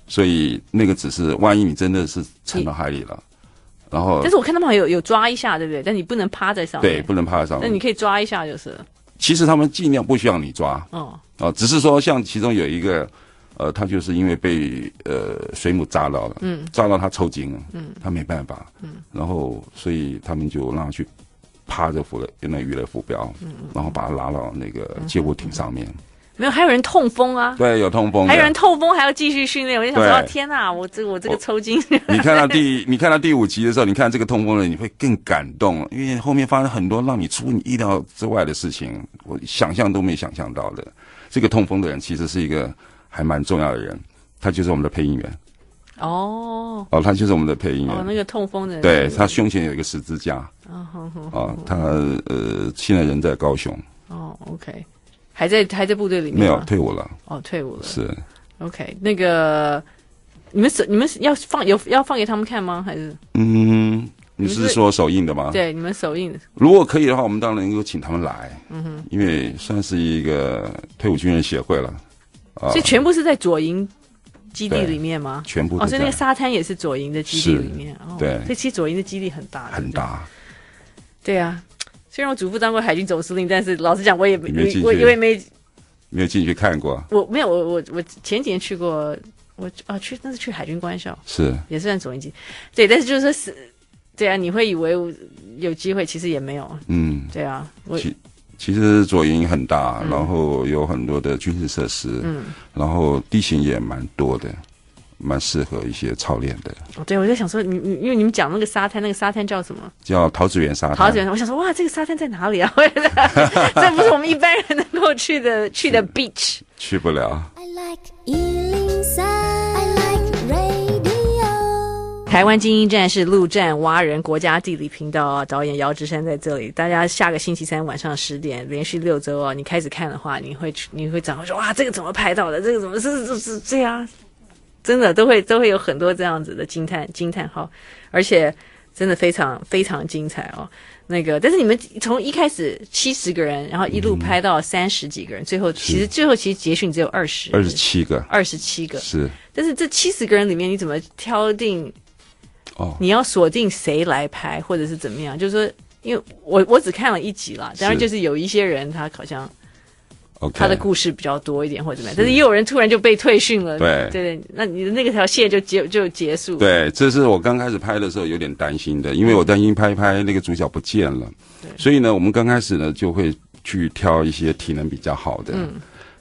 所以那个只是万一你真的是沉到海里了，然后。但是我看他们好像有有抓一下，对不对？但你不能趴在上面。对，不能趴在上面。那你可以抓一下就是。其实他们尽量不需要你抓。哦。哦，只是说像其中有一个。呃，他就是因为被呃水母扎到了，嗯，扎到他抽筋了，嗯，他没办法，嗯，然后所以他们就让他去趴着浮了，用那鱼雷浮标，嗯，然后把他拉到那个救护艇上面。没有，还有人痛风啊？对，有痛风，还有人痛风还要继续训练。我就想说，天哪，我这我这个抽筋。[laughs] 你看到第你看到第五集的时候，你看这个痛风的人，你会更感动，因为后面发生很多让你出你意料之外的事情，我想象都没想象到的。这个痛风的人其实是一个。还蛮重要的人，他就是我们的配音员。哦哦，他就是我们的配音员。哦，那个痛风的人。对，他胸前有一个十字架。哦，好好。哦，他呃，现在人在高雄。哦，OK，还在还在部队里面。没有退伍了。哦，退伍了。是。OK，那个你们你们要放有要放给他们看吗？还是？嗯，你是说首映的吗？对，你们首映的。如果可以的话，我们当然能够请他们来。嗯哼。因为算是一个退伍军人协会了。所以全部是在左营基地里面吗？全部哦，所以那个沙滩也是左营的基地里面。哦，对，所以其实左营的基地很大，很大。对啊，虽然我祖父当过海军总司令，但是老实讲，我也没我因为没没有进去看过。我没有，我我我前几年去过，我啊去那是去海军官校，是也算左营基地。对，但是就是说是，对啊，你会以为有机会，其实也没有。嗯，对啊，我。其实左营很大，嗯、然后有很多的军事设施，嗯，然后地形也蛮多的，蛮适合一些操练的。哦，对，我在想说，你你因为你们讲那个沙滩，那个沙滩叫什么？叫桃子园沙滩。桃子园，我想说，哇，这个沙滩在哪里啊？[laughs] 这不是我们一般人能够去的去的 beach，去不了。I like 台湾精英战士陆战蛙人国家地理频道啊，导演姚志山在这里。大家下个星期三晚上十点，连续六周哦，你开始看的话，你会你会掌握说哇，这个怎么拍到的？这个怎么是是是这样？真的都会都会有很多这样子的惊叹惊叹号，而且真的非常非常精彩哦。那个，但是你们从一开始七十个人，然后一路拍到三十几个人，嗯、最后其实最后其实结训只有二十，二十七个，二十七个是。但是这七十个人里面，你怎么挑定？哦，你要锁定谁来拍，或者是怎么样？就是说，因为我我只看了一集啦，当然就是有一些人他好像，他的故事比较多一点或者怎么样，但是也有人突然就被退训了，对。对，那你的那个条线就结就结束。对，这是我刚开始拍的时候有点担心的，因为我担心拍一拍那个主角不见了，对，所以呢，我们刚开始呢就会去挑一些体能比较好的，嗯，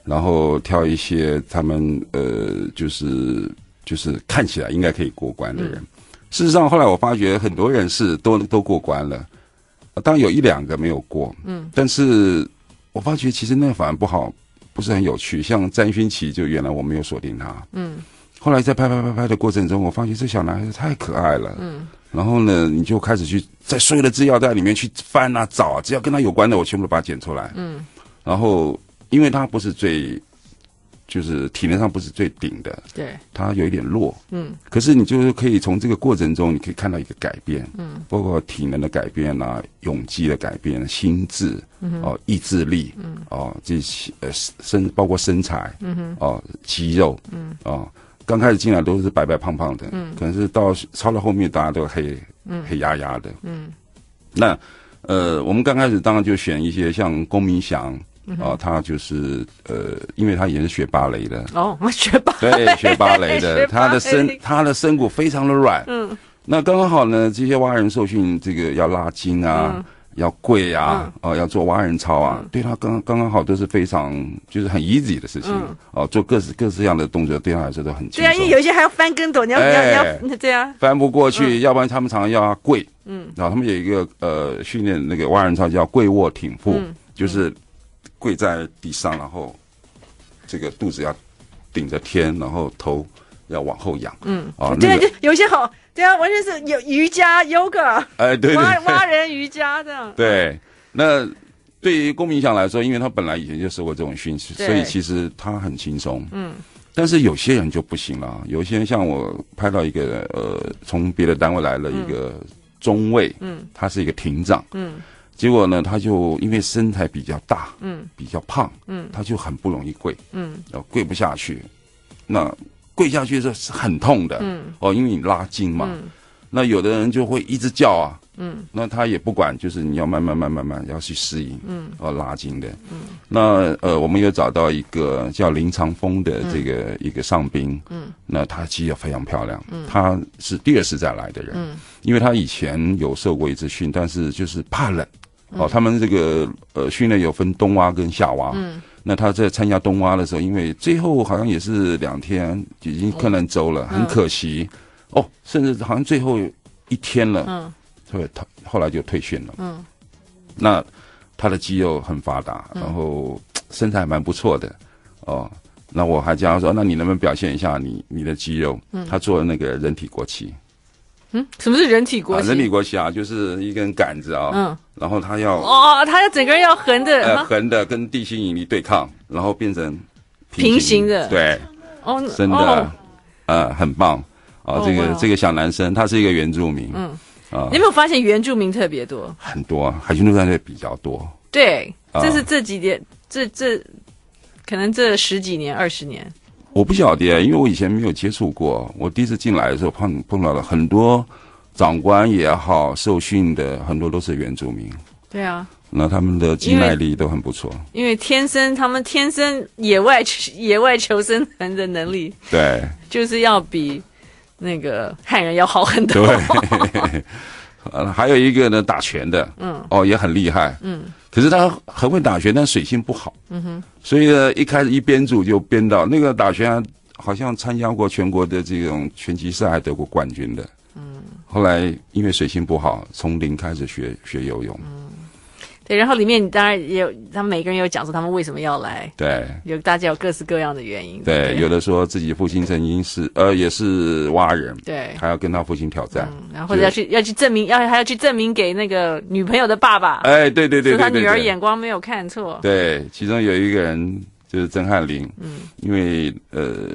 然后挑一些他们呃，就是就是看起来应该可以过关的人。嗯事实上，后来我发觉很多人是都都过关了，当然有一两个没有过。嗯，但是我发觉其实那反而不好，不是很有趣。像詹勋奇，就原来我没有锁定他。嗯，后来在拍拍拍拍的过程中，我发觉这小男孩子太可爱了。嗯，然后呢，你就开始去在所有的资料袋里面去翻啊找啊，只要跟他有关的，我全部都把它剪出来。嗯，然后因为他不是最就是体能上不是最顶的，对，他有一点弱，嗯，可是你就是可以从这个过程中，你可以看到一个改变，嗯，包括体能的改变啊，勇气的改变，心智，嗯，哦，意志力，嗯，哦，这些呃身包括身材，嗯哼，哦，肌肉，嗯，哦，刚开始进来都是白白胖胖的，嗯，可能是到超到后面大家都黑，嗯，黑压压的，嗯，那呃，我们刚开始当然就选一些像龚明祥。哦，他就是呃，因为他也是学芭蕾的。哦，[laughs] 学芭蕾。对，学芭蕾的，[laughs] 他的身他的身骨非常的软，嗯，那刚刚好呢，这些蛙人受训这个要拉筋啊，嗯、要跪啊，哦、嗯，要做蛙人操啊，嗯、对他刚刚刚好都是非常就是很 easy 的事情，嗯、哦，做各式各式样的动作对他来说都很轻松。对啊，因为有一些还要翻跟斗，你要、哎、你要你要对啊。翻不过去，嗯、要不然他们常常要跪，嗯，然后他们有一个呃训练那个蛙人操叫跪卧挺腹，嗯、就是。跪在地上，然后这个肚子要顶着天，然后头要往后仰。嗯，啊，对，有些好，对啊，完全是有瑜伽、yoga，哎，对，对，蛙蛙人瑜伽这样。对，那对于龚明祥来说，因为他本来以前就受过这种训练，所以其实他很轻松。嗯，但是有些人就不行了，有些人像我拍到一个呃，从别的单位来了一个中尉，嗯，他是一个庭长，嗯。结果呢，他就因为身材比较大，嗯，比较胖，嗯，他就很不容易跪，嗯，然后跪不下去，那跪下去的时候是很痛的，嗯，哦，因为你拉筋嘛，嗯，那有的人就会一直叫啊，嗯，那他也不管，就是你要慢慢慢慢慢要去适应，嗯，哦，拉筋的，嗯，那呃，我们有找到一个叫林长峰的这个一个上宾，嗯，那他肌肉非常漂亮，嗯，他是第二次再来的人，嗯，因为他以前有受过一次训，但是就是怕冷。哦，他们这个呃训练有分冬蛙跟夏蛙。嗯，那他在参加冬蛙的时候，因为最后好像也是两天已经困难走了，嗯、很可惜。哦，甚至好像最后一天了。嗯，对，他后来就退训了。嗯，那他的肌肉很发达，然后身材还蛮不错的。哦，那我还叫他说，那你能不能表现一下你你的肌肉？嗯，他做了那个人体国旗。嗯，什么是人体国旗？啊、人体国旗啊，就是一根杆子啊，嗯，然后他要哦，他要整个人要横的，呃，横的跟地心引力对抗，然后变成平行，的，对，哦，真的，哦、呃，很棒。啊，这个、哦、这个小男生他是一个原住民，嗯。啊，你有没有发现原住民特别多？很多，海军陆战队比较多，对，这是这几年，这这可能这十几年、二十年。我不晓得，因为我以前没有接触过。我第一次进来的时候碰碰到了很多长官也好，受训的很多都是原住民。对啊，那他们的肌耐力都很不错。因为天生他们天生野外野外求生存的能力，对，就是要比那个汉人要好很多。对，[laughs] 呃，还有一个呢，打拳的，嗯，哦，也很厉害，嗯。可是他很会打拳，但水性不好。嗯哼。所以呢，一开始一编组就编到那个打拳，好像参加过全国的这种拳击赛，还得过冠军的。嗯。后来因为水性不好，从零开始学学游泳。嗯。对，然后里面你当然也有，他们每个人有讲说他们为什么要来。对。有大家有各式各样的原因。对，对有的说自己父亲曾经是呃也是蛙人。对。还要跟他父亲挑战。嗯。然后或者要去要去证明，要还要去证明给那个女朋友的爸爸。哎，对对对。说他女儿眼光没有看错。对，其中有一个人就是曾汉林。嗯。因为呃，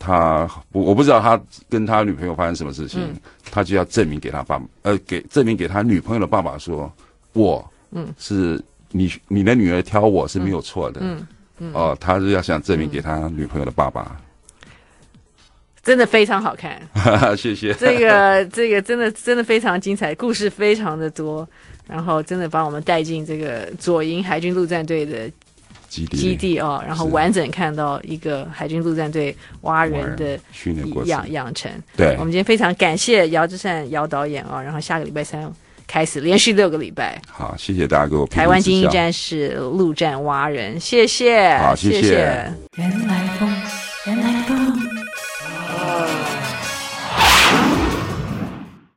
他我我不知道他跟他女朋友发生什么事情，嗯、他就要证明给他爸呃给证明给他女朋友的爸爸说我。嗯，是你你的女儿挑我是没有错的，嗯，嗯，嗯。哦，他是要想证明给他女朋友的爸爸，真的非常好看，[laughs] 谢谢。这个这个真的真的非常精彩，故事非常的多，然后真的把我们带进这个左营海军陆战队的基地。基地哦，然后完整看到一个海军陆战队蛙人的训练过程。养养成。对，我们今天非常感谢姚志善姚导演啊、哦，然后下个礼拜三。开始连续六个礼拜。好谢谢大家给我台湾精英战士陆战蛙人谢谢好谢谢。原来风原来风